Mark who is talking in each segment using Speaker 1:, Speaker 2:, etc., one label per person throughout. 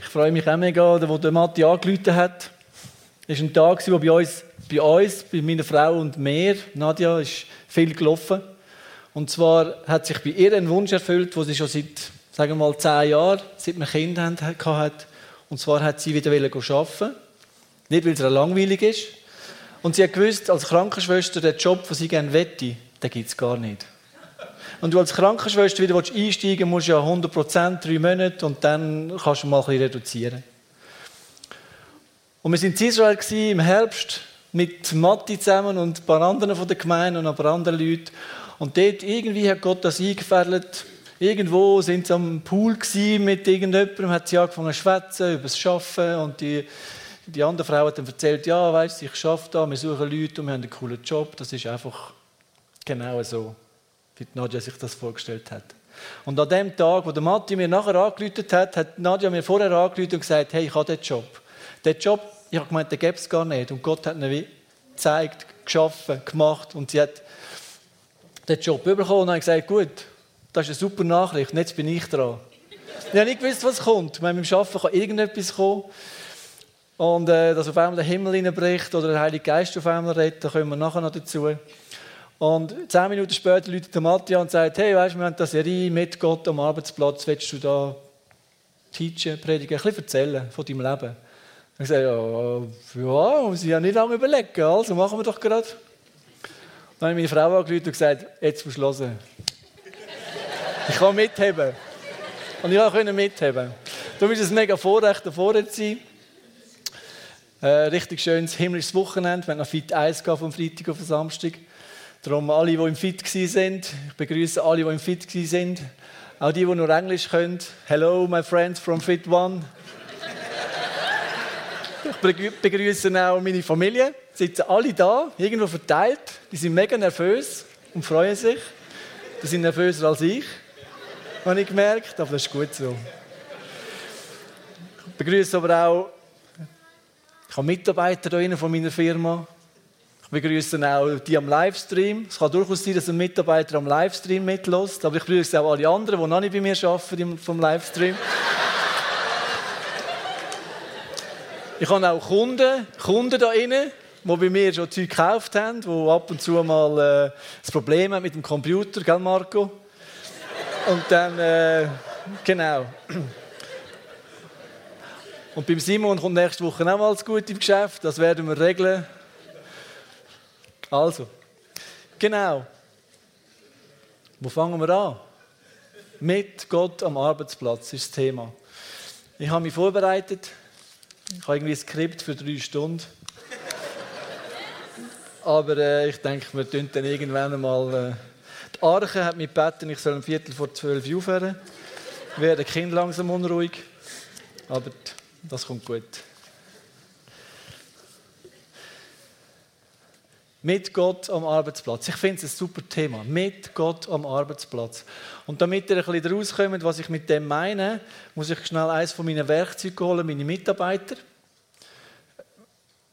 Speaker 1: Ich freue mich auch mega, wo der Matti angerufen hat. Es war ein Tag, wo bei uns, bei uns, bei meiner Frau und mir, Nadja, ist viel gelaufen. Und zwar hat sich bei ihr ein Wunsch erfüllt, den sie schon seit, sagen wir mal, zehn Jahren, seit wir Kinder hatten. Und zwar hat sie wieder arbeiten Nicht, weil es ihr langweilig ist. Und sie hat gewusst, als Krankenschwester, der Job, den sie gerne wette, den gibt es gar nicht. Und du als Krankenschwester wieder einsteigen musst du ja 100 Prozent, drei Monate, und dann kannst du mal ein bisschen reduzieren. Und wir waren in Israel im Herbst mit Matti zusammen und ein paar anderen von der Gemeinde und ein paar anderen Leuten. Und dort irgendwie hat Gott das eingefädelt. Irgendwo sind sie am Pool mit irgendjemandem, hat sie angefangen zu schwätzen über das Arbeiten und die, die andere Frau hat dann erzählt, ja, weißt ich arbeite da, wir suchen Leute und wir haben einen coolen Job. Das ist einfach genau so wie Nadja sich das vorgestellt hat. Und an dem Tag, wo der Matti mir nachher angerufen hat, hat Nadja mir vorher angerufen und gesagt, hey, ich habe den Job. Den Job, ich habe gemeint, den gäbe es gar nicht. Und Gott hat ihn gezeigt, geschaffen, gemacht und sie hat den Job bekommen und hat gesagt, gut, das ist eine super Nachricht, jetzt bin ich dran. ich habe nicht gewusst, was kommt. Wenn beim Arbeiten kann irgendetwas kommen. Und äh, dass auf einmal der Himmel hineinbricht oder der Heilige Geist auf einmal redet, da kommen wir nachher noch dazu. Und zehn Minuten später läutet der Matthias und sagt, hey, weißt du, wir haben eine Serie mit Gott am Arbeitsplatz, willst du da teachen, predigen, ein bisschen erzählen von deinem Leben? Ich sage, ja, ja, muss ich ja nicht lange überlegen, also machen wir doch gerade. Dann habe ich meine Frau angerufen und gesagt, jetzt musst du hören. Ich kann mitheben. Und ich konnte mitheben. Darum ist es ein mega Vorrecht, da vorne zu sein. Äh, richtig schönes himmlisches Wochenende. Wir haben noch Fit 1 vom Freitag auf den Samstag. Darum alle, die im Fit sind, ich begrüße alle, die im Fit sind. Auch die, die nur Englisch können. Hello, my friends from Fit One. Ich begrüße auch meine Familie. Sie sitzen alle da, irgendwo verteilt. Die sind mega nervös und freuen sich. Die sind nervöser als ich, habe ich gemerkt, aber das ist gut so. Ich begrüße aber auch ich habe Mitarbeiter von meiner Firma. Wir begrüßen auch die am Livestream. Es kann durchaus sein, dass ein Mitarbeiter am Livestream mitlässt, aber ich begrüße auch alle anderen, die noch nicht bei mir arbeiten vom Livestream. ich habe auch Kunden, Kunden da drinnen, die bei mir schon Zeug gekauft haben, die ab und zu mal äh, das Problem haben mit dem Computer, gell Marco? Und dann, äh, genau. Und beim Simon kommt nächste Woche auch mal das Gute im Geschäft, das werden wir regeln. Also, genau. Wo fangen wir an? Mit Gott am Arbeitsplatz ist das Thema. Ich habe mich vorbereitet. Ich habe irgendwie ein Skript für drei Stunden. Aber äh, ich denke, wir tun dann irgendwann einmal. Äh, die Arche hat mich gebeten, ich soll um Viertel vor zwölf aufhören. Werden Kind langsam unruhig. Aber das kommt gut. Mit Gott am Arbeitsplatz. Ich finde es ein super Thema. Mit Gott am Arbeitsplatz. Und damit ihr ein bisschen rauskommt, was ich mit dem meine, muss ich schnell eines von meinen Werkzeugen holen, meine Mitarbeiter.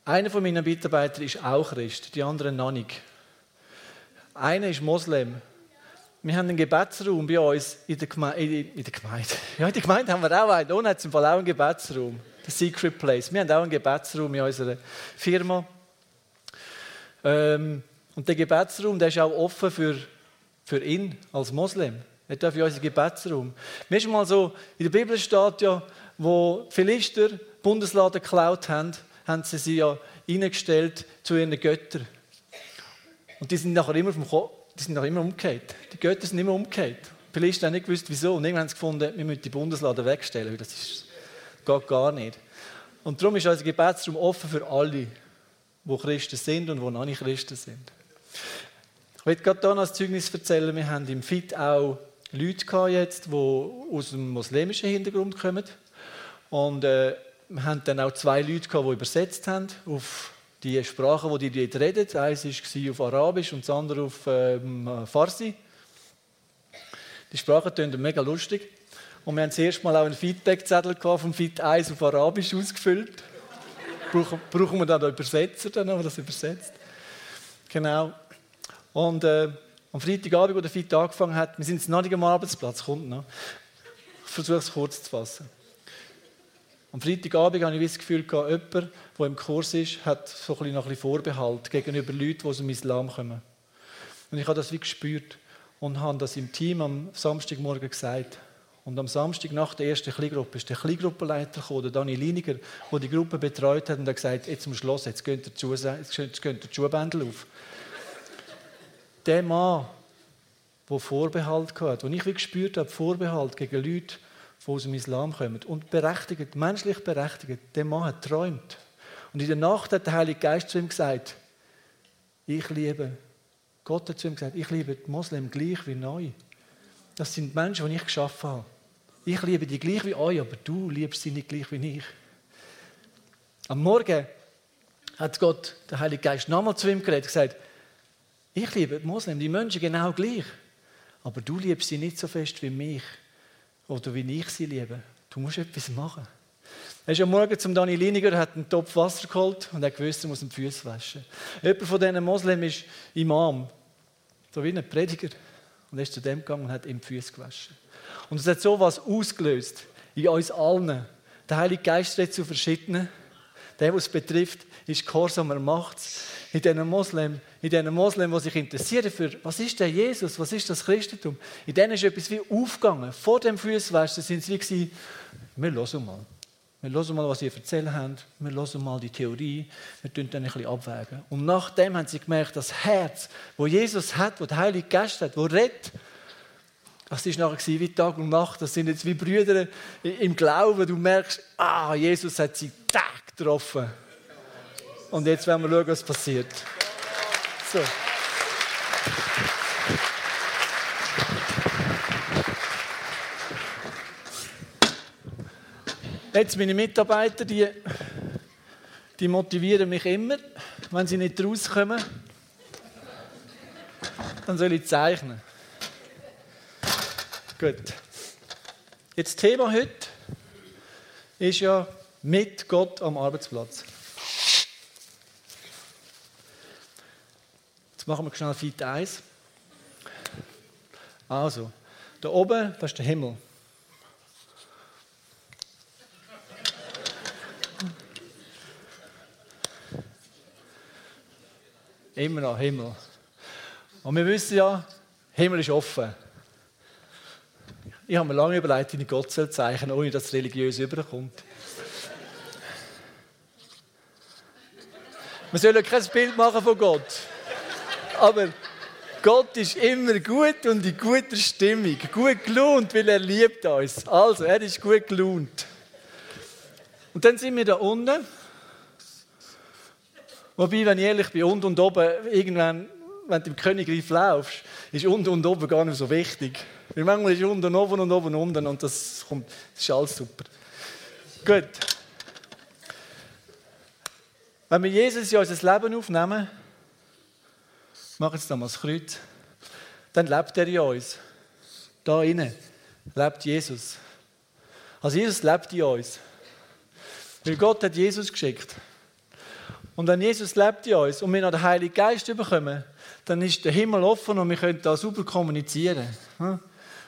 Speaker 1: Einer von meinen Mitarbeitern ist auch Christ, die anderen noch nicht. Einer ist Moslem. Wir haben einen Gebetsraum bei uns in der, Geme in der Gemeinde. Ja, in der Gemeinde haben wir auch einen. Ohne hat es im Fall auch einen Gebetsraum. Der Secret Place. Wir haben auch einen Gebetsraum in unserer Firma. Ähm, und der Gebetsraum der ist auch offen für, für ihn als Moslem. Er darf in unseren Gebetsraum. Mir ist mal so, in der Bibel steht ja, wo Philister Bundesladen geklaut haben, haben sie sie ja eingestellt zu ihren Göttern. Und die sind nachher immer, vom die sind nachher immer umgekehrt. Die Götter sind immer umgekehrt. Philister haben nicht gewusst, wieso. Und irgendwann haben sie gefunden, wir müssen die Bundesladen wegstellen, weil das ist, geht gar nicht. Und darum ist unser Gebetsraum offen für alle wo Christen sind und wo noch nicht Christen sind. Ich möchte gerade hier noch ein Zeugnis erzählen. Wir haben im FIT auch Leute gehabt jetzt, die aus einem muslimischen Hintergrund kommen. Und äh, wir haben dann auch zwei Leute gehabt, die übersetzt haben auf die Sprache, die die dort reden. Eins war auf Arabisch und das andere auf ähm, Farsi. Die Sprache tönt mega lustig. Und wir haben zuerst mal auch einen Feedback-Zettel vom FIT 1 auf Arabisch ausgefüllt brauchen, brauchen wir dann einen Übersetzer, dann, der das übersetzt. Genau. Und äh, am Freitagabend, wo der Fit angefangen hat, wir sind jetzt noch nicht am Arbeitsplatz, kommt noch. Ich versuche es kurz zu fassen. Am Freitagabend habe ich das Gefühl, jemand, der im Kurs ist, hat so ein bisschen noch ein Vorbehalt gegenüber Leuten, die aus dem Islam kommen. Und ich habe das wie gespürt und habe das im Team am Samstagmorgen gesagt. Und am Samstag nach der ersten Kleingruppe ist der Kleingruppenleiter gekommen, der Dani Liniger, der die Gruppe betreut hat und hat gesagt, jetzt zum Schluss, jetzt gehen die Schuhbändel auf. Der Mann, der Vorbehalt hatte, und ich wie gespürt habe, Vorbehalt gegen Leute, die aus dem Islam kommen und berechtigt, menschlich berechtigt, der Mann hat träumt. Und in der Nacht hat der Heilige Geist zu ihm gesagt, ich liebe, Gott hat zu ihm gesagt, ich liebe die Moslem gleich wie neu. Das sind Menschen, die ich geschaffen habe. Ich liebe die gleich wie euch, aber du liebst sie nicht gleich wie ich. Am Morgen hat Gott, der Heilige Geist, nochmal zu ihm geredet und gesagt, ich liebe die Moslem, die Menschen genau gleich. Aber du liebst sie nicht so fest wie mich oder wie ich sie liebe. Du musst etwas machen. Er ist am Morgen zum Dani Liniger, hat einen Topf Wasser geholt und hat gewusst, er muss die Füße waschen. Jemand von diesen Moslem ist Imam, so wie ein Prediger. Und er ist zu dem gegangen und hat ihm die Füße gewaschen. Und es hat so etwas ausgelöst in uns allen. Der Heilige Geist redet zu verschiedenen. Der, was es betrifft, ist Gehorsam, er macht In diesen Moslem, in diesen Moslem, die sich interessieren für, was ist der Jesus, was ist das Christentum, in denen ist etwas wie aufgegangen. Vor dem Fußwaschen sind sie wie wir hören mal. Wir hören mal, was sie erzählen haben. Wir hören mal die Theorie. Wir tun dann ein bisschen abwägen. Und nachdem haben sie gemerkt, das Herz, wo Jesus hat, wo der Heilige Geist hat, wo redet, das war nachher wie Tag und Nacht. Das sind jetzt wie Brüder im Glauben. Du merkst, ah, Jesus hat sie Tag getroffen. Und jetzt werden wir schauen, was passiert. So. Jetzt meine Mitarbeiter, die, die motivieren mich immer, wenn sie nicht rauskommen, dann soll ich zeichnen. Gut. Jetzt das Thema heute ist ja mit Gott am Arbeitsplatz. Jetzt machen wir schnell Fit 1. Also, da oben, das ist der Himmel. Immer noch Himmel. Und wir wissen ja, Himmel ist offen. Ich habe mir lange überlegt, wie ich Gott soll zeichnen ohne dass es religiös überkommt. Wir sollen kein Bild machen von Gott. Aber Gott ist immer gut und in guter Stimmung. Gut gelohnt, weil er liebt uns. Also, er ist gut gelohnt. Und dann sind wir da unten. Wobei, wenn ich ehrlich bin, unten und oben, irgendwann, wenn du im Königreich laufst, ist unten und oben gar nicht so wichtig. Weil manchmal ist unten oben und oben unten und das, kommt, das ist alles super. Gut. Wenn wir Jesus in unser Leben aufnehmen, machen jetzt nochmal das Kreuz, dann lebt er in uns. Da innen lebt Jesus. Also Jesus lebt in uns. Weil Gott hat Jesus geschickt. Und wenn Jesus lebt in uns und wir noch den Heiligen Geist bekommen, dann ist der Himmel offen und wir können da super kommunizieren.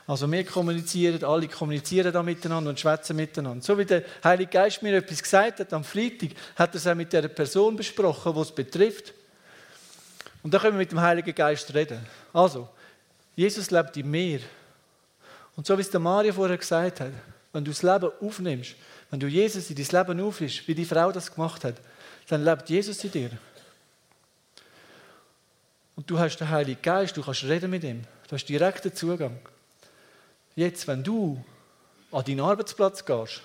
Speaker 1: Also wir kommunizieren, alle kommunizieren da miteinander und schwätzen miteinander. So wie der Heilige Geist mir etwas gesagt hat am Freitag, hat er es auch mit der Person besprochen, die es betrifft. Und dann können wir mit dem Heiligen Geist reden. Also, Jesus lebt in mir. Und so wie es der Maria vorher gesagt hat, wenn du das Leben aufnimmst, wenn du Jesus in dein Leben aufnimmst, wie die Frau das gemacht hat, dann lebt Jesus in dir. Und du hast den Heiligen Geist, du kannst reden mit ihm. Du hast direkten Zugang. Jetzt, wenn du an deinen Arbeitsplatz gehst,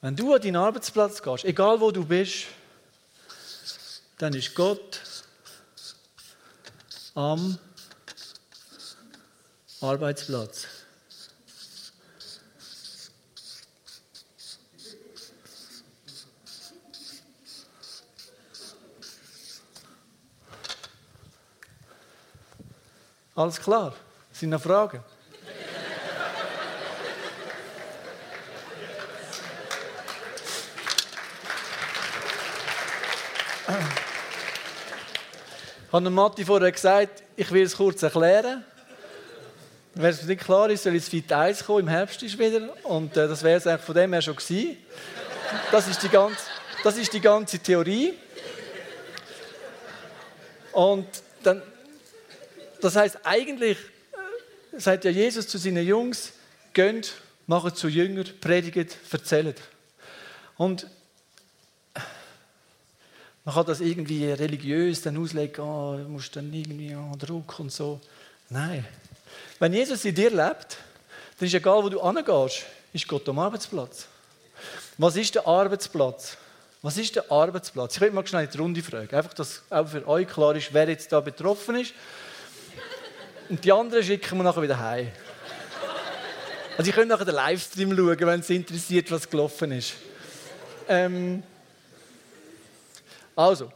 Speaker 1: wenn du an deinen Arbeitsplatz gehst, egal wo du bist, dann ist Gott am Arbeitsplatz. Alles klar? Sind noch Fragen? Habe Matti vorher gesagt, ich will es kurz erklären. Wenn es nicht klar ist, soll ins Fit 1 kommen, im Herbst ist wieder. Und äh, das wäre es eigentlich von dem her schon gewesen. Das ist die ganze, das ist die ganze Theorie. Und dann, das heißt eigentlich, sagt ja Jesus zu seinen Jungs, gönnt, macht zu Jünger, predigt, erzählt. Und man kann das irgendwie religiös dann auslegen, oh, du musst dann irgendwie oh, Druck und so. Nein. Wenn Jesus in dir lebt, dann ist egal, wo du hingehst, ist Gott am Arbeitsplatz. Was ist der Arbeitsplatz? Was ist der Arbeitsplatz? Ich will mal schnell die Runde fragen. Einfach, dass auch für euch klar ist, wer jetzt da betroffen ist. Und die anderen schicken wir nachher wieder heim. Also, ihr könnt nachher den Livestream schauen, wenn es interessiert, was gelaufen ist. Ähm, also,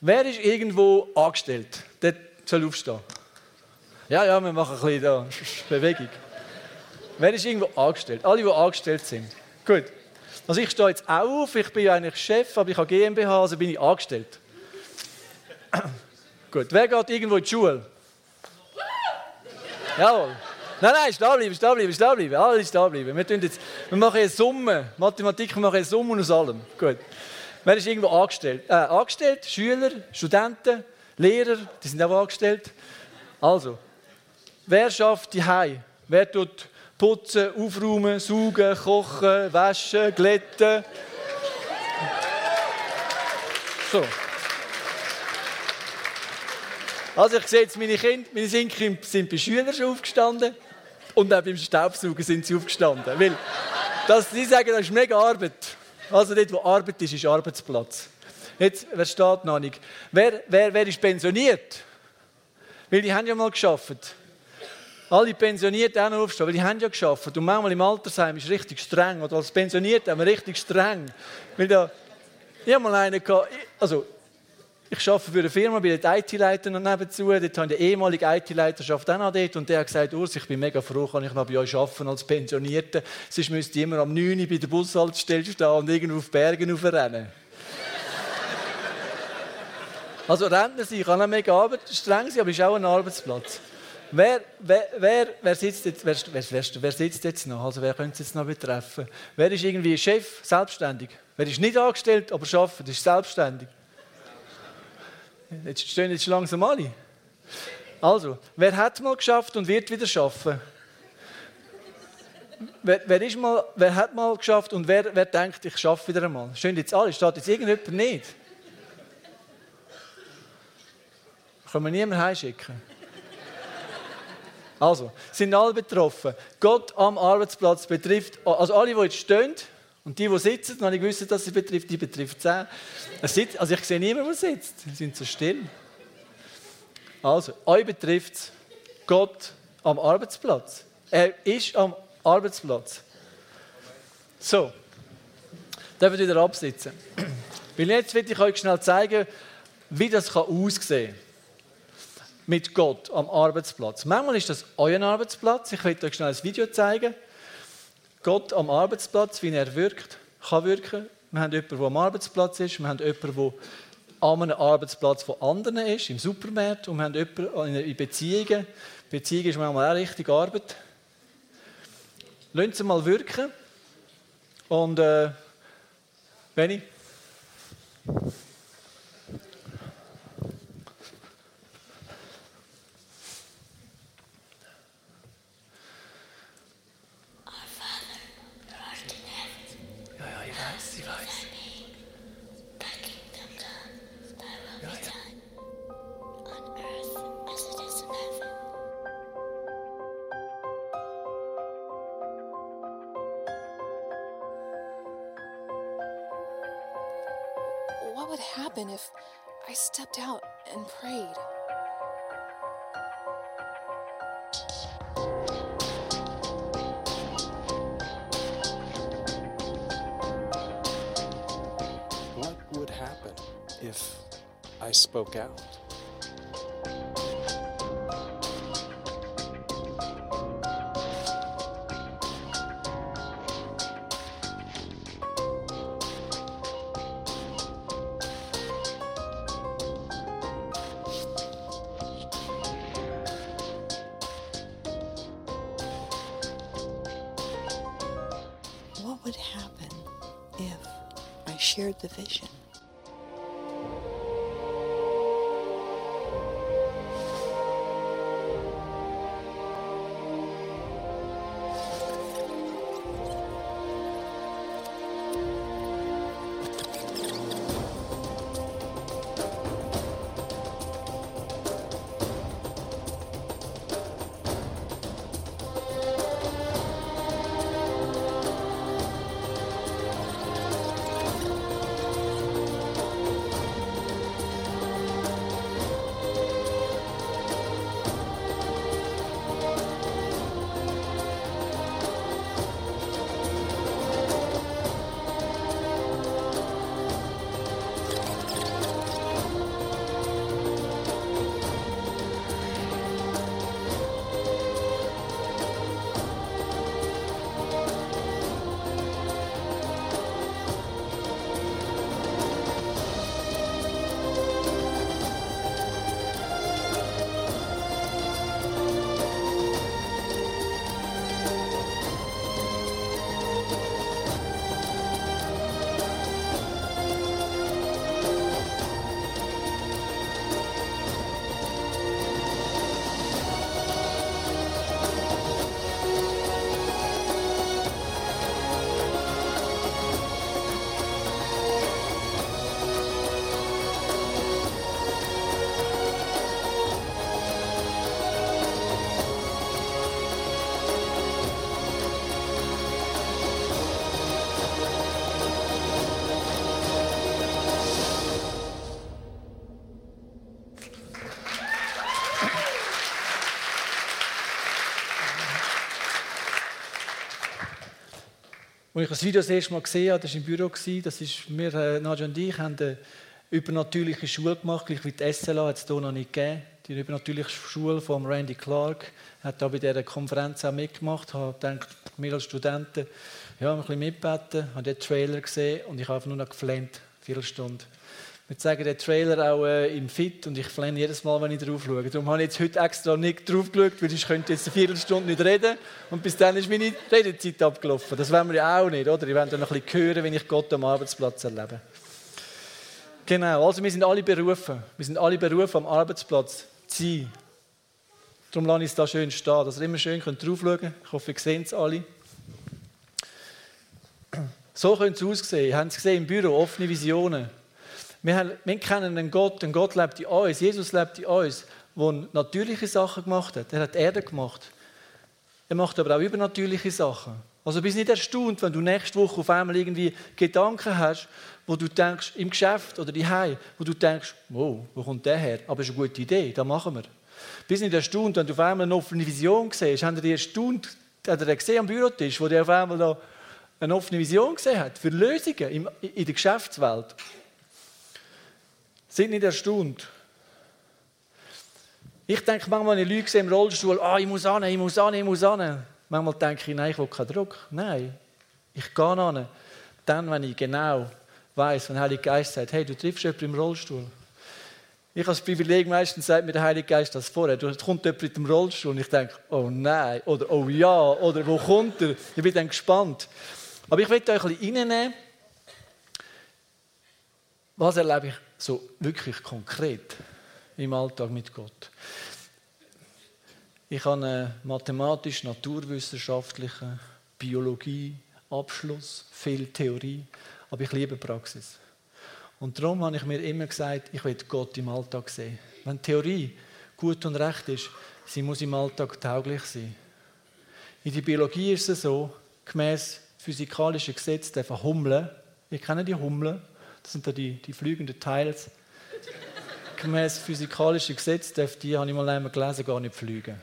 Speaker 1: wer ist irgendwo angestellt? Der soll aufstehen. Ja, ja, wir machen ein bisschen da Bewegung. Wer ist irgendwo angestellt? Alle, die angestellt sind. Gut. Also ich stehe jetzt auch auf, ich bin ja eigentlich Chef, aber ich habe GmbH, also bin ich angestellt. Gut, wer geht irgendwo in die Schule? Jawohl. Nein, nein, stehen bleiben, stehen bleiben, stehen bleiben. Alle stehen bleiben. Wir, jetzt, wir machen eine Summe. Mathematik, wir machen eine Summe aus allem. Gut. Wer ist irgendwo angestellt? Äh, angestellt? Schüler, Studenten, Lehrer, die sind auch angestellt. Also, wer schafft die Hause? Wer tut putzen, aufräumen, saugen, kochen, waschen, glätten? So. Also ich sehe jetzt, meine Kinder, meine Kinder sind bei Schülern schon aufgestanden und auch beim Staubsaugen sind sie aufgestanden. Weil das, sie sagen, das ist mega Arbeit. Also dort, wo Arbeit ist, ist Arbeitsplatz. Jetzt, wer steht noch nicht? Wer, wer, wer ist pensioniert? Weil die haben ja mal geschafft. Alle pensioniert auch noch aufstehen, weil die haben ja geschafft. Und manchmal im Altersheim ist es richtig streng. Oder als Pensioniert haben wir richtig streng. Weil da, ich habe mal einen gehabt, also ich arbeite für eine Firma, bin der IT-Leiter noch nebenzu. Dort habe ich den IT-Leiter auch noch dort. Und der hat gesagt, Urs, ich bin mega froh, kann ich noch bei euch arbeiten als Pensionierter. Sonst müsste ich immer am 9 Uhr bei der Bushaltestelle stehen und irgendwo auf Bergen raufrennen. also Rentner sein kann auch mega streng sein, aber ist auch ein Arbeitsplatz. Wer, wer, wer, sitzt jetzt, wer, wer, sitzt jetzt noch? Also wer könnte es jetzt noch betreffen? Wer ist irgendwie Chef, selbstständig? Wer ist nicht angestellt, aber arbeitet, ist selbstständig? Jetzt stehen jetzt langsam alle. Also, wer hat mal geschafft und wird wieder schaffen? Wer, wer, ist mal, wer hat mal geschafft und wer, wer denkt, ich schaffe wieder einmal? Stehen jetzt alle? Steht jetzt irgendjemand nicht? Können wir niemanden heimschicken? Also, sind alle betroffen. Gott am Arbeitsplatz betrifft, also alle, die jetzt stehen, und die, die sitzen, noch nicht wissen, dass sie betrifft, die betrifft es Also ich sehe niemanden, der sitzt. Sie sind so still. Also, euch betrifft es Gott am Arbeitsplatz. Er ist am Arbeitsplatz. So, dürfen wieder absitzen. Weil jetzt will ich euch schnell zeigen, wie das aussehen kann. Mit Gott am Arbeitsplatz. Manchmal ist das euer Arbeitsplatz. Ich will euch schnell ein Video zeigen. Gott am Arbeitsplatz, wie er wirkt, kann wirken. Wir haben jemanden, der am Arbeitsplatz ist. Wir haben jemanden, der an einem Arbeitsplatz von anderen ist, im Supermarkt. Und wir haben jemanden in Beziehungen. Beziehung ist manchmal auch richtig Arbeit. Lassen Sie mal wirken. Und äh,
Speaker 2: if I spoke out.
Speaker 1: Als ich das Video das erste Mal gesehen habe, das war im Büro, das ist, wir, äh, Nadja und ich, haben eine übernatürliche Schule gemacht, gleich wie die SLA hat es hier noch nicht gegeben. Die übernatürliche Schule von Randy Clark hat da bei dieser Konferenz auch mitgemacht. Ich habe gedacht, wir als Studenten, ja, ein bisschen mitbeten, habe den Trailer gesehen und ich habe einfach nur noch geflennt, viele Stunden. Wir zeigen den Trailer auch äh, im Fit und ich flenne jedes Mal, wenn ich drauf schaue. Darum habe ich jetzt heute extra nicht drauf geschaut, weil ich könnte jetzt eine Viertelstunde nicht reden und bis dann ist meine Redezeit abgelaufen. Das wollen wir ja auch nicht, oder? Ich werde dann noch ein bisschen hören, wenn ich Gott am Arbeitsplatz erlebe. Genau, also wir sind alle berufen. Wir sind alle berufen, am Arbeitsplatz zu sein. Darum lasse ich es da schön stehen, dass ihr immer schön drauf schauen könnt. Ich hoffe, ihr seht es alle. So könnte es aussehen. Ihr habt es gesehen im Büro, offene Visionen. Wir, wir kennen einen Gott, ein Gott lebt in uns, Jesus lebt in uns, der natürliche Sachen gemacht hat. Er hat Erde gemacht. Er macht aber auch übernatürliche Sachen. Also bist nicht erstaunt, wenn du nächste Woche auf einmal irgendwie Gedanken hast, wo du denkst, im Geschäft oder die wo du denkst, wow, wo kommt der her? Aber es ist eine gute Idee, das machen wir. Bist nicht erstaunt, wenn du auf einmal eine offene Vision siehst. Haben die erstaunt, hat er gesehen am Bürotisch, wo der auf einmal da eine offene Vision gesehen hat für Lösungen in der Geschäftswelt. Sind nicht erstaunt. Ich denke manchmal, wenn ich Leute sehe im Rollstuhl, ah, ich muss an, ich muss an, ich muss an. Manchmal denke ich, nein, ich will keinen Druck. Nein, ich gehe an. Dann, wenn ich genau weiß, wenn der Heilige Geist sagt, hey, du triffst jemanden im Rollstuhl. Ich habe das Privileg, meistens sagt mir der Heilige Geist das vorher. Da kommt jemand mit dem Rollstuhl und ich denke, oh nein, oder oh ja, oder wo kommt er? Ich bin dann gespannt. Aber ich will euch ein bisschen reinnehmen. Was erlebe ich so wirklich konkret im Alltag mit Gott. Ich habe einen mathematisch-naturwissenschaftlichen Biologie, Abschluss, viel Theorie, aber ich liebe Praxis. Und darum habe ich mir immer gesagt, ich will Gott im Alltag sehen. Wenn Theorie gut und recht ist, sie muss im Alltag tauglich sein. In der Biologie ist es so, gemäß physikalischen Gesetzen darf Hummeln, wir kennen die Hummeln, das sind da die, die fliegenden Teils. Gemäß physikalischen Gesetz darf die, habe ich mal einmal gelesen, gar nicht fliegen.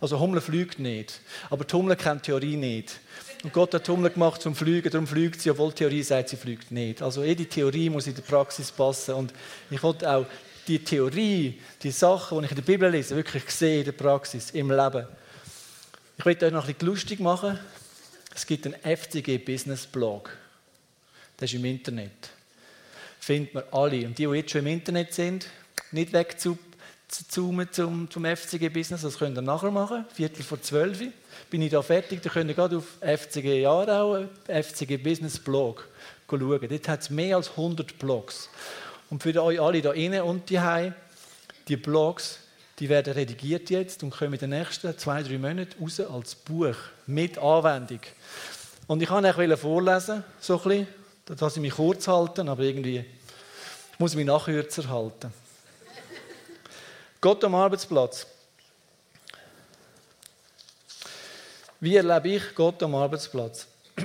Speaker 1: Also Hummel fliegt nicht. Aber die Hummel kennt Theorie nicht. Und Gott hat die Hummel gemacht zum Fliegen, darum fliegt sie, obwohl die Theorie sagt, sie fliegt nicht. Also jede Theorie muss in der Praxis passen. Und ich wollte auch die Theorie, die Sachen, die ich in der Bibel lese, wirklich sehen in der Praxis, im Leben. Ich möchte euch noch ein bisschen lustig machen. Es gibt einen FCG-Business-Blog. Das ist im Internet. Findet man alle. Und die, die jetzt schon im Internet sind, nicht wegzoomen zum, zum FCG-Business, das könnt ihr nachher machen, Viertel vor zwölf. bin ich da fertig. Da könnt ihr gerade auf FCG Jahrau, FCG Business Blog schauen. Dort hat es mehr als 100 Blogs. Und für euch alle da innen und die die Blogs, die werden redigiert jetzt und kommen in den nächsten zwei, drei Monaten raus als Buch mit Anwendung. Und ich kann euch vorlesen, so ein bisschen, dass ich mich kurz halten, aber irgendwie muss ich mich nachkürzer halten. Gott am Arbeitsplatz. Wie erlebe ich Gott am Arbeitsplatz?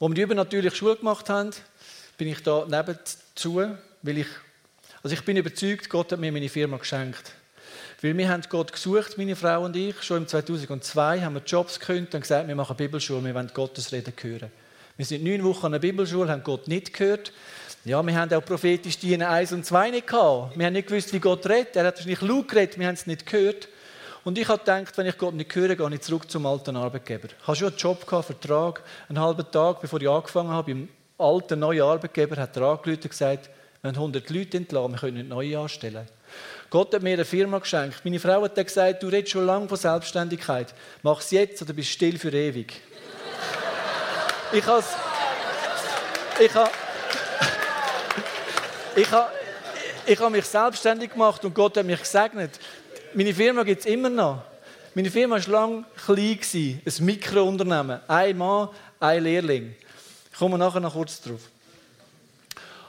Speaker 1: Als wir die übernatürliche Schule gemacht haben, bin ich da nebenzu, weil ich, also ich bin überzeugt, Gott hat mir meine Firma geschenkt. Weil wir haben Gott gesucht, meine Frau und ich, schon im 2002 haben wir Jobs gekündigt und gesagt, wir machen Bibelschule, wir wollen Gottes Reden hören. Wir sind neun Wochen an der Bibelschule, haben Gott nicht gehört. Ja, wir haben auch prophetisch Dienen 1 und 2 nicht gehabt. Wir haben nicht gewusst, wie Gott redet. Er hat wahrscheinlich laut geredet, wir haben es nicht gehört. Und ich habe gedacht, wenn ich Gott nicht höre, gehe ich zurück zum alten Arbeitgeber. Ich hatte schon einen Job, gehabt, Vertrag, einen halben Tag, bevor ich angefangen habe, beim alten neuen Arbeitgeber hat er angerufen und gesagt, wir haben 100 Leute entlassen, wir können nicht neue anstellen. Gott hat mir eine Firma geschenkt. Meine Frau hat gesagt, du redest schon lange von Selbstständigkeit. Mach es jetzt oder bist still für ewig. ich habe ich habe ich ich habe mich selbstständig gemacht und Gott hat mich gesegnet. Meine Firma gibt es immer noch. Meine Firma war lange klein, ein Mikrounternehmen. Ein Mann, ein Lehrling. Ich komme nachher noch kurz drauf.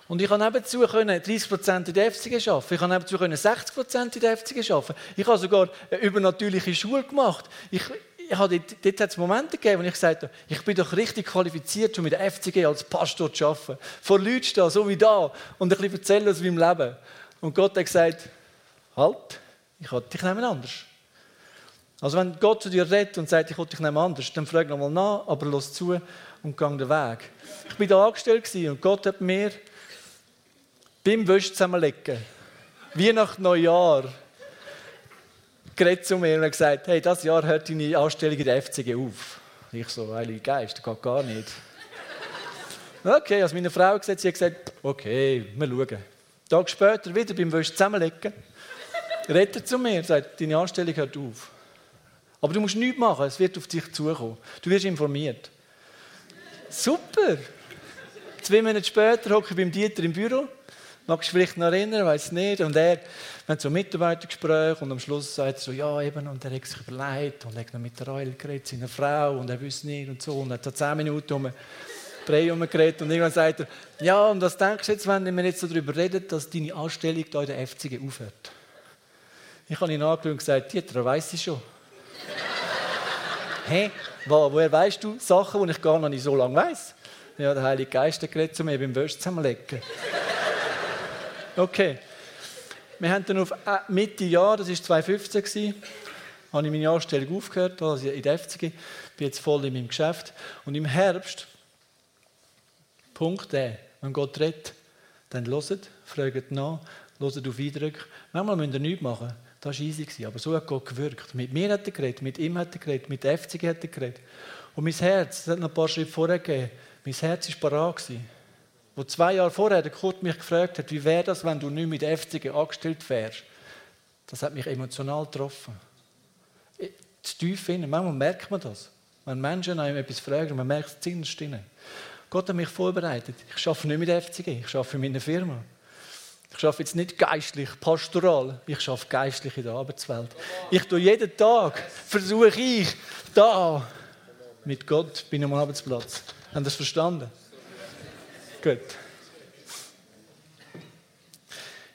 Speaker 1: Und ich konnte nebenzu 30% in der FCG arbeiten. Ich konnte nebenzu 60% in der FCG arbeiten. Ich habe sogar eine übernatürliche Schule gemacht. Ich, ich habe dort, dort hat es Momente gegeben, wo ich gesagt habe, ich bin doch richtig qualifiziert, um mit der FCG als Pastor zu arbeiten. Vor Leuten stehen, so wie da, und ein bisschen erzählen aus meinem Leben. Und Gott hat gesagt, halt, ich will dich nehmen anders. Also wenn Gott zu dir redet und sagt, ich will dich nehmen anders, dann frag nochmal nach, aber los zu und gang den Weg. Ich war da angestellt und Gott hat mir beim Wäsch zusammenlegen, Weihnachten, Neujahr, geredet zu mir und gesagt, hey, das Jahr hört deine Anstellung in der FCG auf. Ich so, Heilige Geist, das geht gar nicht. Okay, als meine Frau gesagt, sie hat gesagt, okay, wir schauen. Tag später wieder beim Wäsch zusammenlegen redet er zu mir und sagt, deine Anstellung hört auf. Aber du musst nichts machen, es wird auf dich zukommen. Du wirst informiert. Super! Zwei Monate später hocke ich beim Dieter im Büro. Magst du vielleicht noch erinnern, weiß nicht. Und er, haben so Mitarbeitergespräch und am Schluss sagt er so, ja eben, und er hat sich überlegt und hat noch mit der Reul geredet, seiner Frau, und er wüsste nicht und so. Und er hat so zehn Minuten um Brei geredet und irgendwann sagt er, ja, und was denkst du jetzt, wenn wir jetzt so darüber reden, dass deine Anstellung hier in der FCG aufhört? Ich habe ihn angeschaut und gesagt, Dieter, weiss ich schon. Hä? Wo, woher weißt du Sachen, die ich gar noch nicht so lange weiss? Ja, der Heilige Geist hat geredet zu mir beim Wäsch zusammenlegen. Okay. Wir haben dann auf äh, Mitte Jahr, das war 2015, habe ich meine Anstellung aufgehört, also in der FCG, bin jetzt voll in meinem Geschäft. Und im Herbst, Punkt der, wenn Gott redet, dann loset, fragt nach, loset auf Eindrücke. Manchmal müsst ihr nichts machen. Das war easy. Aber so hat Gott gewirkt. Mit mir hat er geredet, mit ihm hat er geredet, mit der FCG hat er geredet. Und mein Herz, das hat noch ein paar Schritte vorher gegeben, mein Herz war parat. Wo zwei Jahre vorher der Kurt mich gefragt hat, wie wäre das, wenn du nicht mit der FCG angestellt wärst, das hat mich emotional getroffen. Zu tief finden. Manchmal merkt man das. Wenn Menschen einem etwas fragen, man merkt es innerst Gott hat mich vorbereitet. Ich arbeite nicht mit der FCG, ich arbeite für meine Firma. Ich arbeite jetzt nicht geistlich, pastoral. Ich arbeite geistlich in der Arbeitswelt. Ich tue jeden Tag, versuche ich, da mit Gott bin am Arbeitsplatz. Haben Sie das verstanden? Gut.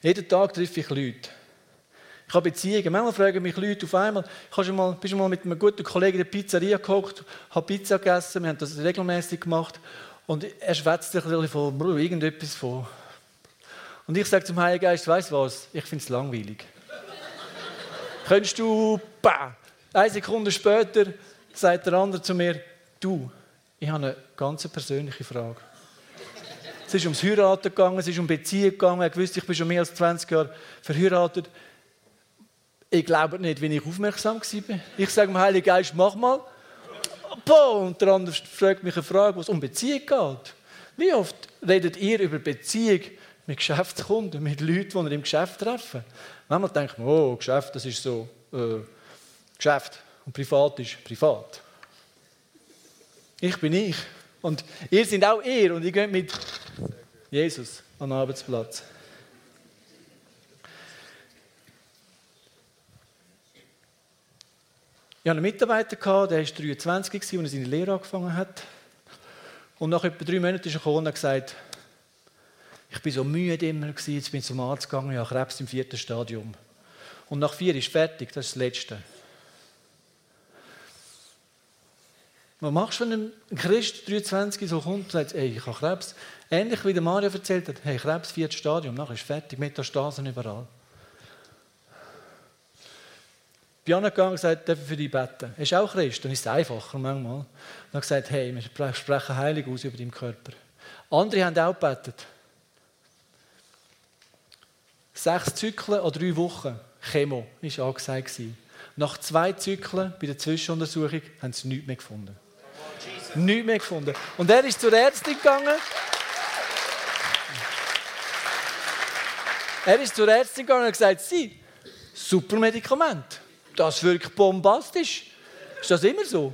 Speaker 1: Jeden Tag treffe ich Leute. Ich habe Beziehungen. Manchmal fragen mich Leute auf einmal, habe schon mal, bin schon mal mit einem guten Kollegen in der Pizzeria gekocht, habe Pizza gegessen, wir haben das regelmäßig gemacht. Und er schwätzt ein bisschen von irgendetwas von und ich sage zum Heiligen Geist, weißt du was, ich finde es langweilig. Könntest du, bah, eine Sekunde später sagt der andere zu mir, du, ich habe eine ganz persönliche Frage. Es ist ums Heiraten gegangen, es ist um Beziehung gegangen. Er wusste, ich bin schon mehr als 20 Jahre verheiratet. Ich glaube nicht, wenn ich aufmerksam war. Ich sage dem Heiligen Geist, mach mal. Und der andere fragt mich eine Frage, wo es um Beziehung geht. Wie oft redet ihr über Beziehung mit Geschäftskunden, mit Leuten, die er im Geschäft treffen. Manchmal denkt man, oh, Geschäft, das ist so äh, Geschäft und privat ist privat. Ich bin ich und ihr seid auch ihr und ihr geht mit Jesus an den Arbeitsplatz. Ich hatte einen Mitarbeiter, der war 23, als er seine Lehre angefangen hat. Und nach etwa drei Monaten ist er und hat gesagt, ich bin so müde immer, jetzt bin ich zum Arzt gegangen, ich habe Krebs im vierten Stadium. Und nach vier ist fertig, das ist das Letzte. Was machst du, wenn ein Christ 23 so kommt und sagt, ey, ich habe Krebs? Ähnlich wie der Mario erzählt hat, hey, Krebs, viertes Stadium, nachher ist fertig, Metastasen überall. bin gegangen und gesagt, darf ich für dich beten? Er ist auch Christ, dann ist es einfacher manchmal. Und hat gesagt, hey, wir sprechen heilig aus über deinen Körper. Andere haben auch gebetet. Sechs Zyklen oder drei Wochen Chemo war angesagt. Nach zwei Zyklen bei der Zwischenuntersuchung haben sie nichts mehr gefunden. Nichts mehr gefunden. Und er ist zur Ärztin gegangen. Er ist zur Ärztin gegangen und hat gesagt, sie, super Medikament das wirkt bombastisch. Ist das immer so?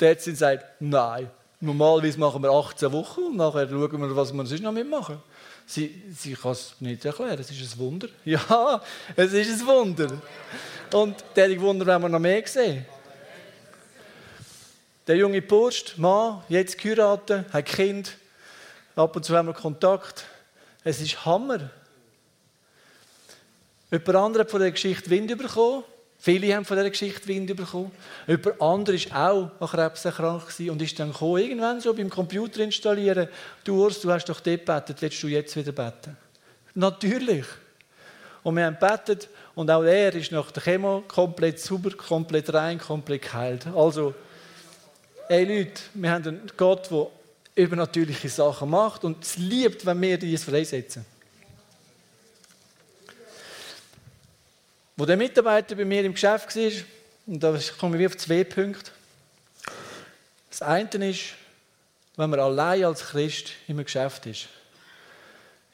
Speaker 1: Die Ärztin sagt, nein. Normalerweise machen wir 18 Wochen und nachher schauen wir, was wir sonst noch mitmachen. Sie, sie kann es nicht erklären, es ist ein Wunder. Ja, es ist ein Wunder. Und diese Wunder werden wir noch mehr sehen. Der junge Bursch, Mann, jetzt geheiratet, hat Kind, ab und zu haben wir Kontakt. Es ist Hammer. Jemand anderes hat von der Geschichte Wind bekommen. Viele haben von dieser Geschichte Wind bekommen. Jemand anderes war auch an Krebs erkrankt und ist dann gekommen, irgendwann so beim Computer installieren. Du Urs, du hast doch dort gebetet, willst du jetzt wieder beten? Natürlich. Und wir haben gebetet und auch er ist nach der Chemo komplett sauber, komplett rein, komplett geheilt. Also, ey Leute, wir haben einen Gott, der übernatürliche Sachen macht und es liebt, wenn wir dies freisetzen. Wo der Mitarbeiter bei mir im Geschäft war, und da kommen wir auf zwei Punkte. Das eine ist, wenn man allein als Christ im Geschäft ist,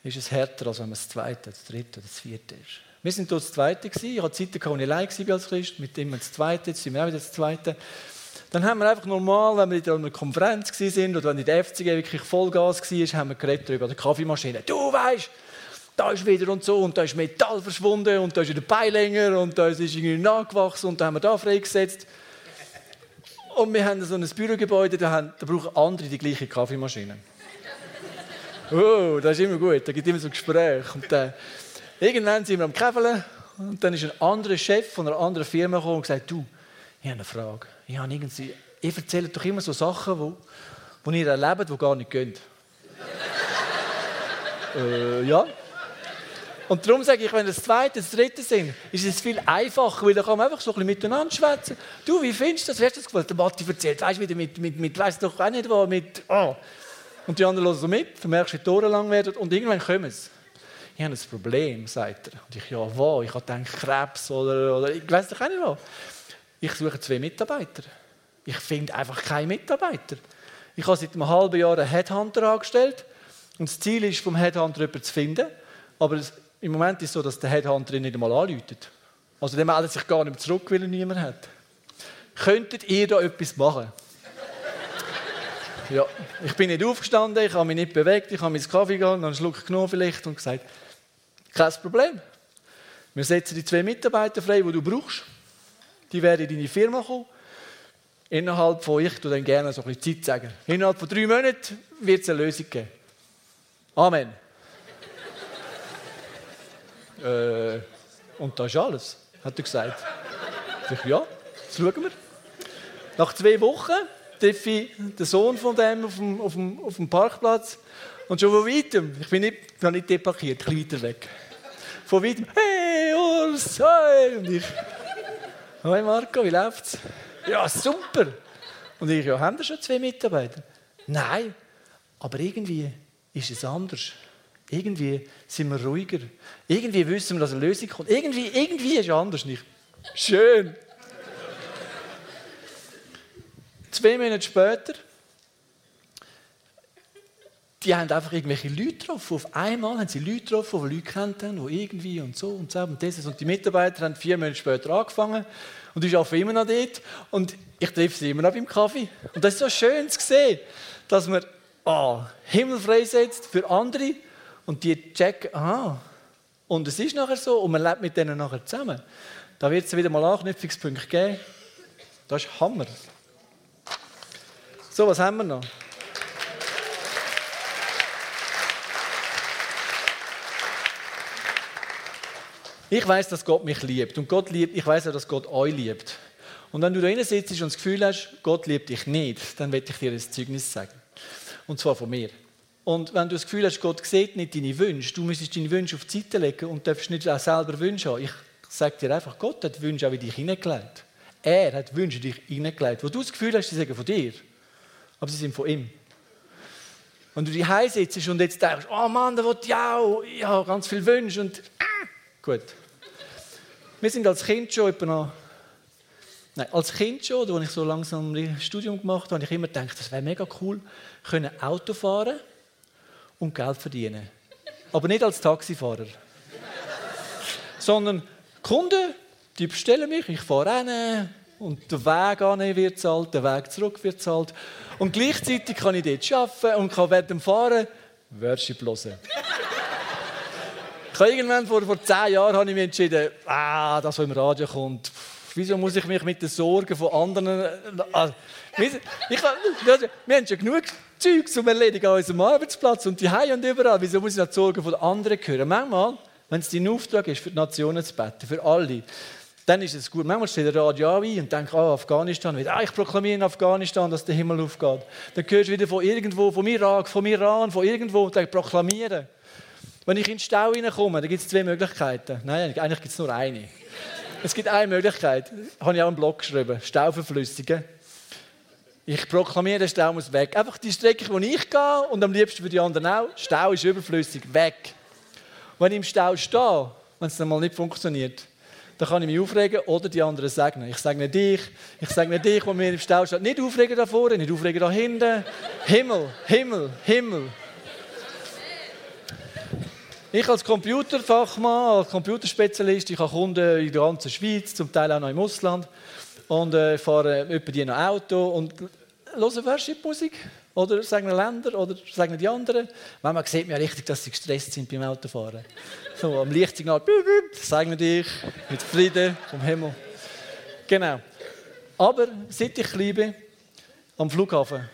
Speaker 1: ist es härter, als wenn man das zweite, das dritte oder das vierte ist. Wir sind dort das zweite. Ich hatte Zeiten, wo ich allein war als Christ, mit dem das zweite, jetzt sind wir auch wieder das zweite. Dann haben wir einfach normal, wenn wir in einer Konferenz waren oder wenn in der FCG wirklich Vollgas war, haben wir geredet darüber, die Kaffeemaschine. Du weißt, da ist wieder und so und da ist Metall verschwunden und da ist wieder Beilänger und da ist irgendwie nachgewachsen und da haben wir da freigesetzt. Und wir haben so ein Bürogebäude, da, haben, da brauchen andere die gleiche Kaffeemaschine. Oh, das ist immer gut, da gibt es immer so Gespräche. Und äh, irgendwann sind wir am Käfeln und dann ist ein anderer Chef von einer anderen Firma gekommen und gesagt, du, ich habe eine Frage. Ich habe irgendwie, ihr erzählt doch immer so Sachen, wo, wo ihr erlebt, die gar nicht gehen. äh, ja. Und darum sage ich, wenn das zweite, das dritte sind, ist es viel einfacher, weil da kann man einfach so ein bisschen miteinander schwätzen. Du, wie findest du das? Wie hast du das gefühlt? Der Matti erzählt, weißt du, wieder mit, mit, mit weiss doch auch nicht was, mit, oh. Und die anderen hören so mit, du merkst, wie die Ohren lang werden und irgendwann kommen sie. Ich habe ein Problem, sagt er. Und ich, ja, wo? Ich habe gedacht, Krebs oder, oder ich weiß doch auch nicht was. Ich suche zwei Mitarbeiter. Ich finde einfach keinen Mitarbeiter. Ich habe seit einem halben Jahr einen Headhunter angestellt und das Ziel ist, vom Headhunter jemanden zu finden. Aber im Moment ist es so, dass der Headhunter ihn nicht einmal anläutet. Also der meldet sich gar nicht mehr zurück, weil er niemand hat. Könntet ihr da etwas machen? ja, ich bin nicht aufgestanden, ich habe mich nicht bewegt, ich habe meinen Kaffee gegangen, einen Schluck genommen vielleicht und gesagt, kein Problem. Wir setzen die zwei Mitarbeiter frei, die du brauchst. Die werden in deine Firma kommen. Innerhalb von, ich tue dann gerne so ein bisschen Zeit sagen, innerhalb von drei Monaten wird es eine Lösung geben. Amen. Äh, und das ist alles, hat er gesagt. Ich ja, das schauen wir. Nach zwei Wochen treffe ich den Sohn von dem auf dem, auf dem, auf dem Parkplatz und schon von weitem, ich bin nicht, ich habe nicht deparkiert, ein bisschen weiter weg. Von weitem, hey Urs, hey! Und ich, hey Marco, wie läuft's? Ja, super! Und ich, ja, haben wir schon zwei Mitarbeiter? Nein, aber irgendwie ist es anders. Irgendwie sind wir ruhiger. Irgendwie wissen wir, dass eine Lösung kommt. Irgendwie, irgendwie ist es anders nicht. Schön. Zwei Monate später die haben einfach irgendwelche Leute getroffen. Auf einmal haben sie Leute getroffen, die Leute kennt haben, die irgendwie und so und so und dieses. Und die Mitarbeiter haben vier Monate später angefangen und ich arbeite immer noch dort. Und ich treffe sie immer noch beim Kaffee. Und das ist so schön zu sehen, dass man ah, Himmel freisetzt für andere und die checken, aha, und es ist nachher so und man lebt mit denen nachher zusammen. Da wird es wieder mal Anknüpfungspunkte geben. Das ist Hammer. So, was haben wir noch? Ich weiß, dass Gott mich liebt. Und Gott liebt, ich weiß auch, dass Gott euch liebt. Und wenn du da sitzt und das Gefühl hast, Gott liebt dich nicht, dann werde ich dir ein Zeugnis sagen. Und zwar von mir. Und wenn du das Gefühl hast, Gott sieht nicht deine Wünsche, du müsstest deine Wünsche auf die Seite legen und darfst nicht auch selber Wünsche haben. Ich sage dir einfach, Gott hat Wünsche auch in dich hineingelegt. Er hat Wünsche in dich hineingelegt. Wo du das Gefühl hast, sie sagen von dir, aber sie sind von ihm. Wenn du die sitzt und jetzt denkst, oh Mann, der will ja auch, ich habe ganz viele Wünsche und ah, gut. Wir sind als Kind schon etwa noch, nein, als Kind schon, als ich so langsam ein Studium gemacht habe, habe ich immer gedacht, das wäre mega cool, können Auto fahren und Geld verdienen. Aber nicht als Taxifahrer. Sondern Kunden, die bestellen mich, ich fahre hin und der Weg an wird zahlt, der Weg zurück wird zahlt. Und gleichzeitig kann ich dort arbeiten und kann während dem Fahren Worship hören. Irgendwann vor, vor zehn Jahren habe ich mich entschieden, ah, das, was im Radio kommt, wieso muss ich mich mit den Sorgen von anderen... Ah, ich, wir haben schon genug Zeug zum Erledigen an unserem Arbeitsplatz und Hause und überall. Wieso muss ich die Sorgen von anderen hören? Manchmal, wenn es dein Auftrag ist, für die Nationen zu beten, für alle, dann ist es gut. Manchmal steht der Radio ein und denkt, ah, Afghanistan, wieder, ah, ich proklamiere in Afghanistan, dass der Himmel aufgeht. Dann hörst du wieder von irgendwo, vom Irak, vom Iran, von irgendwo, und proklamieren. Wenn ich in den Stau reinkomme, dann gibt es zwei Möglichkeiten. Nein, eigentlich gibt es nur eine. Es gibt eine Möglichkeit, habe ich auch im Blog geschrieben, Stau verflüssigen. Ich proklamiere, der Stau muss weg. Einfach die Strecke, wo ich gehe und am liebsten für die anderen auch, Stau ist überflüssig, weg. wenn ich im Stau stehe, wenn es dann mal nicht funktioniert, dann kann ich mich aufregen oder die anderen segnen. Ich segne dich, ich segne dich, wo mir im Stau steht. Nicht aufregen da vorne, nicht aufregen da hinten. Himmel, Himmel, Himmel. Ich als Computerfachmann, als Computerspezialist, ich habe Kunden in der ganzen Schweiz, zum Teil auch noch im Ausland. Und äh, fahre etwa die noch Auto und höre Worship-Musik. Oder sagen Länder oder sagen die anderen. Manchmal sieht man ja richtig, dass sie gestresst sind beim Autofahren. So, am Lichtsignal, sagen dich mit Frieden vom Himmel. Genau. Aber seit ich liebe, am Flughafen,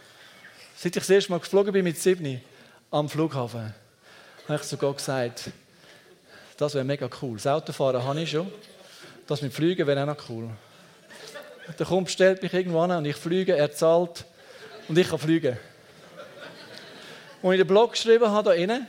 Speaker 1: seit ich das erste Mal geflogen bin mit Sydney, am Flughafen, habe ich sogar gesagt, das wäre mega cool. Das Autofahren habe ich schon. Das mit Fliegen wäre auch noch cool. Der Kumpel stellt mich irgendwo an und ich fliege, er zahlt und ich kann fliegen. Und ich den Blog geschrieben habe, da innen,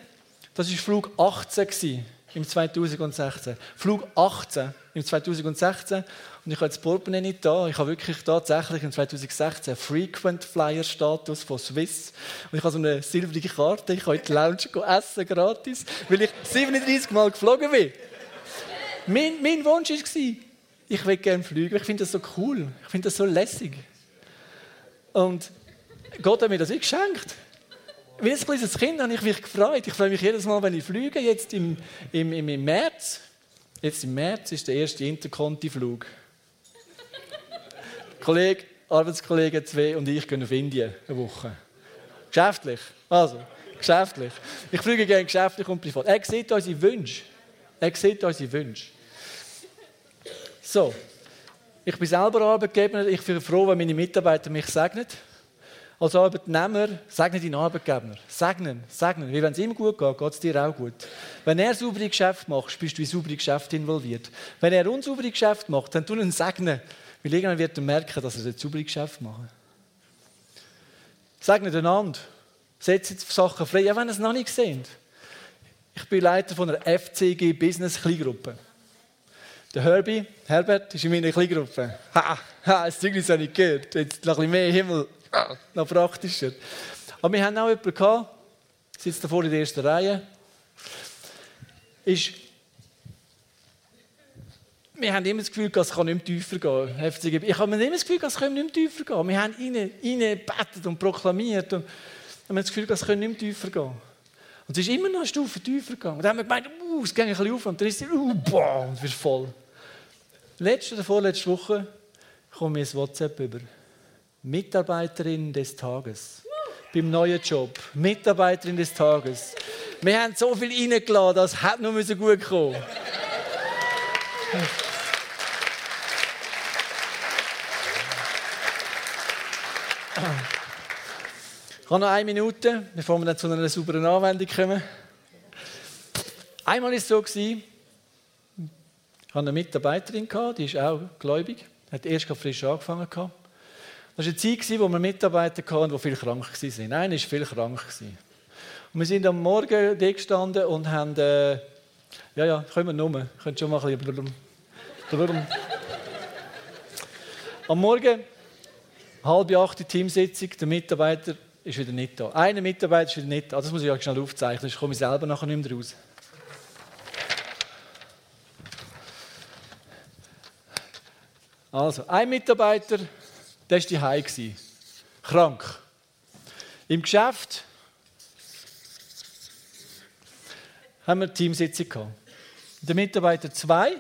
Speaker 1: das war Flug 18 im 2016. Flug 18 im 2016 und ich habe jetzt Portemonnaie nicht da. Ich habe wirklich tatsächlich im 2016 Frequent Flyer Status von Swiss. Und ich habe so eine silbrige Karte. Ich kann in die Lounge essen, gratis, weil ich 37 Mal geflogen bin. Mein, mein Wunsch war, ich will gerne fliegen. Ich finde das so cool. Ich finde das so lässig. Und Gott hat mir das geschenkt. Wie ein kleines Kind habe ich mich gefreut. Ich freue mich jedes Mal, wenn ich fliege. Jetzt im, im, im, im März. Jetzt im März ist der erste Interconti-Flug. Kollege, Arbeitskollege zwei und ich gehen auf Indien eine Woche. Geschäftlich. Also, geschäftlich. Ich fliege gerne geschäftlich und privat. Er sieht unsere Wünsche. Er sieht unsere Wünsche. So. Ich bin selber Arbeitgeber. Ich bin froh, wenn meine Mitarbeiter mich segnen. Als Arbeitnehmer, segne deinen Arbeitgeber. Segnen, segnen. Weil wenn es ihm gut geht, geht es dir auch gut. Wenn er saubere Geschäfte macht, bist du in saubere Geschäfte involviert. Wenn er unsaubere Geschäfte macht, dann tun ihn segnen. Weil irgendwann wird er merken, dass er ein sauberes Geschäft macht. Segnet einander. Setzt Sachen frei, auch wenn ihr es noch nicht seht. Ich bin Leiter von einer FCG Business Kleingruppe. Der Herbie, Herbert, ist in meiner Kleingruppe. Ha, ha, das Zeugnis habe ich gehört. Jetzt noch ein bisschen mehr Himmel noch praktischer. Aber wir haben auch jemanden gehabt, sitzt da vorne in der ersten Reihe, ist wir haben immer das Gefühl, es kann nicht mehr tiefer gehen. Ich habe immer das Gefühl, es kann nicht mehr tiefer gehen. Wir haben ihn, ihn gebetet und proklamiert. Und haben wir das Gefühl, das könnte nicht tiefer gehen. Und es ist immer noch eine Stufe tiefer gegangen. Und dann haben wir gemeint, uh, es geht ein bisschen auf. Und dann ist es, uh, boah, und wird voll. Letzte oder vorletzte Woche komme ich ein WhatsApp über. Mitarbeiterin des Tages. Beim neuen Job. Mitarbeiterin des Tages. Wir haben so viel reingeladen, das hätte noch gut kommen Ich habe noch eine Minute, bevor wir dann zu einer sauberen Anwendung kommen. Einmal war es so, ich hatte eine Mitarbeiterin, die ist auch gläubig, hat erst frisch angefangen. Das war eine Zeit, wo wir Mitarbeiter hatten, die viel krank waren. Einer war viel krank. Und wir sind am Morgen da gestanden und haben, äh, ja, ja, können wir nur, können schon mal ein bisschen... Am Morgen, halb acht, Teamsitzung, der Mitarbeiter ist wieder nicht da. Einer Mitarbeiter ist wieder nicht da. Das muss ich euch schnell aufzeichnen, sonst komme ich selber nachher nicht mehr raus. Also, ein Mitarbeiter, der war daheim. Krank. Im Geschäft haben wir eine Teamsitzung. Der Mitarbeiter 2,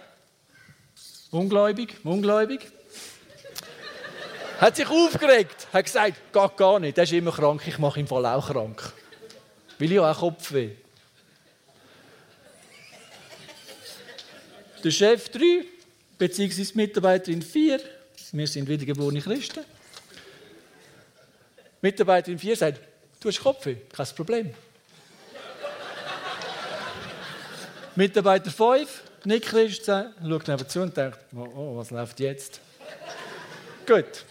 Speaker 1: ungläubig, ungläubig, hat sich aufgeregt, hat gesagt, geht gar nicht, der ist immer krank, ich mache ihn voll auch krank. Will ich auch Kopfweh. Der Chef 3, beziehungsweise Mitarbeiterin 4, wir sind wiedergeborene Christen. Mitarbeiterin 4 sagt, du hast Kopfweh, kein Problem. Mitarbeiter 5, nicht Christ, schaut neben zu und denkt, oh, oh, was läuft jetzt? Gut.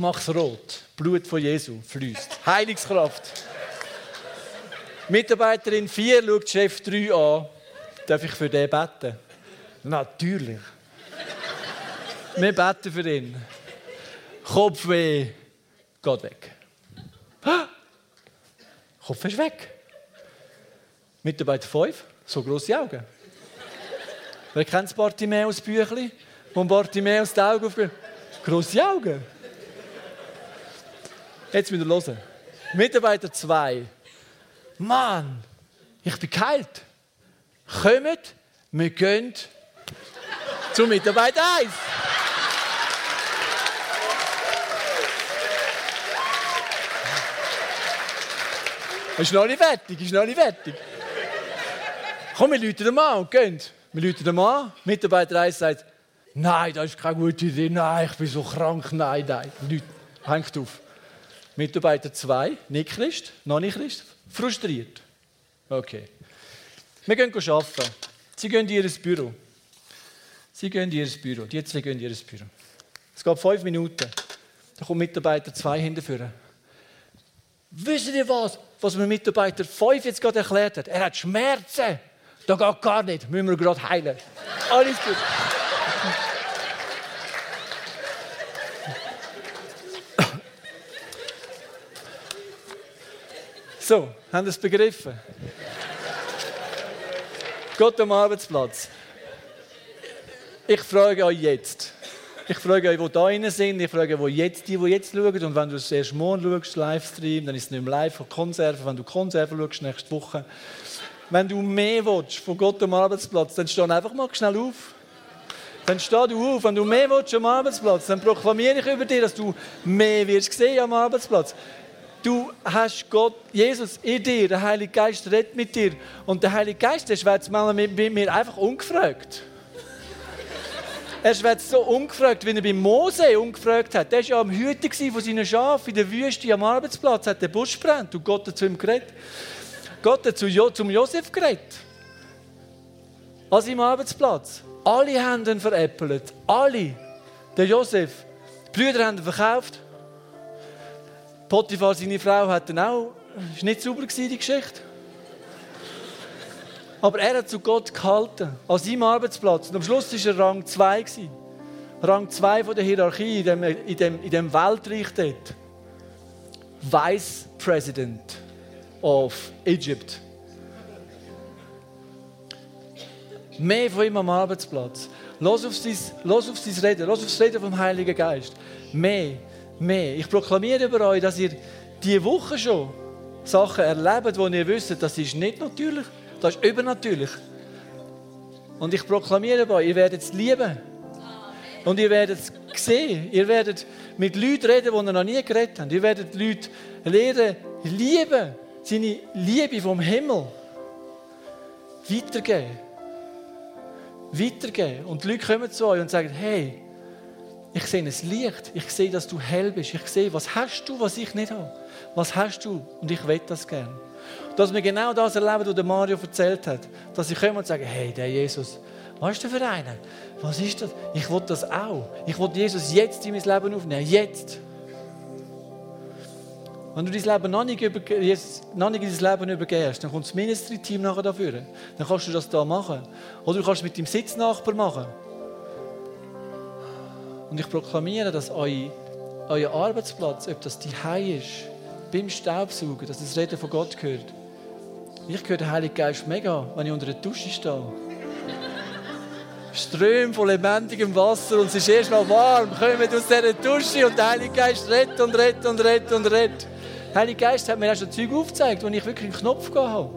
Speaker 1: Mache es rot. Blut von Jesu fließt. Heilungskraft. Mitarbeiterin 4 schaut Chef 3 an. Darf ich für den beten? Natürlich. Wir beten für ihn. Kopfweh geht weg. Kopf ist weg. Mitarbeiter 5, so grosse Augen. Wer kennt Bartimäus Büchli? Wo Bartimäus die Augen aufgeht? Grosse Augen. Jetzt wieder hören. Mitarbeiter 2. Mann, ich bin geheilt. Kommt, wir gehen zu Mitarbeiter 1. Ist noch nicht fertig, ist noch nicht fertig. Komm, wir rufen den Mann und gehen. Wir rufen den Mann. Mitarbeiter 1 sagt, nein, das ist keine gute Idee, nein, ich bin so krank, nein, nein. Hängt auf. Mitarbeiter 2, nicht Christ, noch nicht Christ, frustriert. Okay. Wir gehen arbeiten. Sie gehen in ihr Büro. Sie gehen in ihr Büro. Die zwei gehen in ihr Büro. Es geht fünf Minuten. Da kommt Mitarbeiter 2 hinterführen. Wisst ihr was, was mir Mitarbeiter 5 jetzt gerade erklärt hat? Er hat Schmerzen. Da geht gar nicht. Müssen wir gerade heilen. Alles gut. So, haben Sie es begriffen? Gott am Arbeitsplatz. Ich frage euch jetzt. Ich frage euch, die da rein sind. Ich frage euch jetzt, die, die jetzt schauen. Und wenn du es erst morgen schaust, Livestream, dann ist es nicht mehr live von Konserven. Wenn du Konserven schaust, nächste Woche. Wenn du mehr willst von Gott am Arbeitsplatz, dann steh einfach mal schnell auf. Dann steh du auf. Wenn du mehr willst am Arbeitsplatz, dann proklamiere ich über dir, dass du mehr wirst sehen am Arbeitsplatz. Du hast Gott, Jesus in dir, der Heilige Geist redet mit dir. Und der Heilige Geist, der schwätzt manchmal mit mir einfach ungefragt. Er schwätzt so ungefragt, wie er bei Mose ungefragt hat. Der war ja am Hüten von seinen Schafen in der Wüste am Arbeitsplatz, hat der Busch brennt und Gott hat zu ihm geredet. Gott hat zu jo zum Josef geredet. An seinem Arbeitsplatz. Alle haben ihn veräppelt. Alle. Der Josef. Die Brüder haben ihn verkauft. Potiphar, seine Frau, hat dann auch, ist nicht sauber die Geschichte. Aber er hat zu Gott gehalten, an seinem Arbeitsplatz. Und am Schluss war er Rang 2. Rang 2 von der Hierarchie in dem, in dem, in dem Weltreich dort. Vice President of Egypt. Mehr von ihm am Arbeitsplatz. Los auf los auf sein Reden, los auf das Reden vom Heiligen Geist. Mehr mehr. Ich proklamiere über euch, dass ihr diese Woche schon Sachen erlebt, wo ihr wisst, das ist nicht natürlich, das ist übernatürlich. Und ich proklamiere bei ihr werdet es lieben. Und ihr werdet es sehen. Ihr werdet mit Leuten reden, die ihr noch nie geredet habt. Ihr werdet Leute lernen, lieben. Seine Liebe vom Himmel weitergeben. Weitergeben. Und die Leute kommen zu euch und sagen, hey, ich sehe ein Licht. Ich sehe, dass du hell bist. Ich sehe, was hast du, was ich nicht habe. Was hast du? Und ich will das gerne. Dass wir genau das erleben, was der Mario erzählt hat. Dass sie kommen und sagen, hey, der Jesus, was ist der für einen? Was ist das? Ich will das auch. Ich will Jesus jetzt in mein Leben aufnehmen. Jetzt. Wenn du dein Leben noch nicht, über, noch nicht in dein Leben übergehst, dann kommt das Ministry-Team nachher dafür. Dann kannst du das da machen. Oder du kannst es mit deinem Sitznachbar machen. Und ich proklamiere, dass euer, Arbeitsplatz, ob das die Hause ist, beim Staubsaugen, dass das Reden von Gott gehört. Ich höre den Heiligen Geist mega, wenn ich unter der Dusche stehe. Ströme von lebendigem Wasser und es ist erst mal warm. Kommen aus dieser Dusche und der Heilige Geist redet und redet und redet und redet. Der Heilige Geist hat mir auch schon Zeug aufgezeigt, wo ich wirklich einen Knopf habe.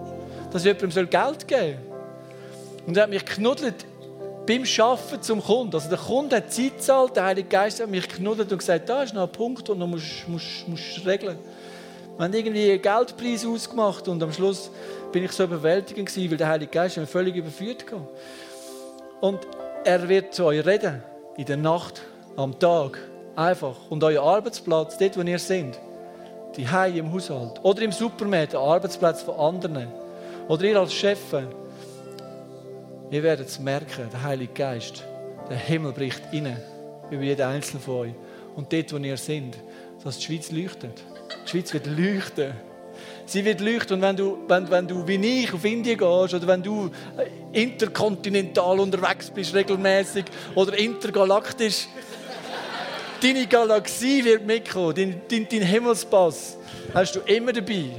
Speaker 1: Dass ich jemandem Geld geben soll. Und er hat mich knuddelt beim Arbeiten zum Kunden. Also der Kunde hat Zeit gezahlt, der Heilige Geist hat mich knuddelt und gesagt, da ist noch ein Punkt, den du musst, musst, musst regeln Wir haben irgendwie einen Geldpreis ausgemacht und am Schluss bin ich so überwältigend gewesen, weil der Heilige Geist mich völlig überführt hat. Und er wird zu euch reden, in der Nacht, am Tag, einfach. Und euer Arbeitsplatz, dort, wo ihr seid, die Hause im Haushalt oder im Supermarkt, Arbeitsplatz von anderen oder ihr als Chef, ihr werdet es merken, der Heilige Geist, der Himmel bricht rein über jeden Einzelnen von euch. Und dort, wo ihr seid, dass die Schweiz leuchtet. Die Schweiz wird leuchten. Sie wird leuchten. Und wenn du, wenn, wenn du wie ich auf Indien gehst oder wenn du äh, interkontinental unterwegs bist, regelmäßig oder intergalaktisch, deine Galaxie wird mitkommen, dein, dein, dein Himmelspass hast du immer dabei.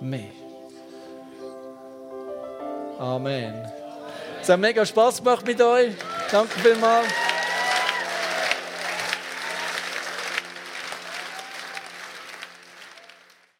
Speaker 1: Mehr. Amen. Es hat mega Spaß gemacht mit euch. Danke vielmals.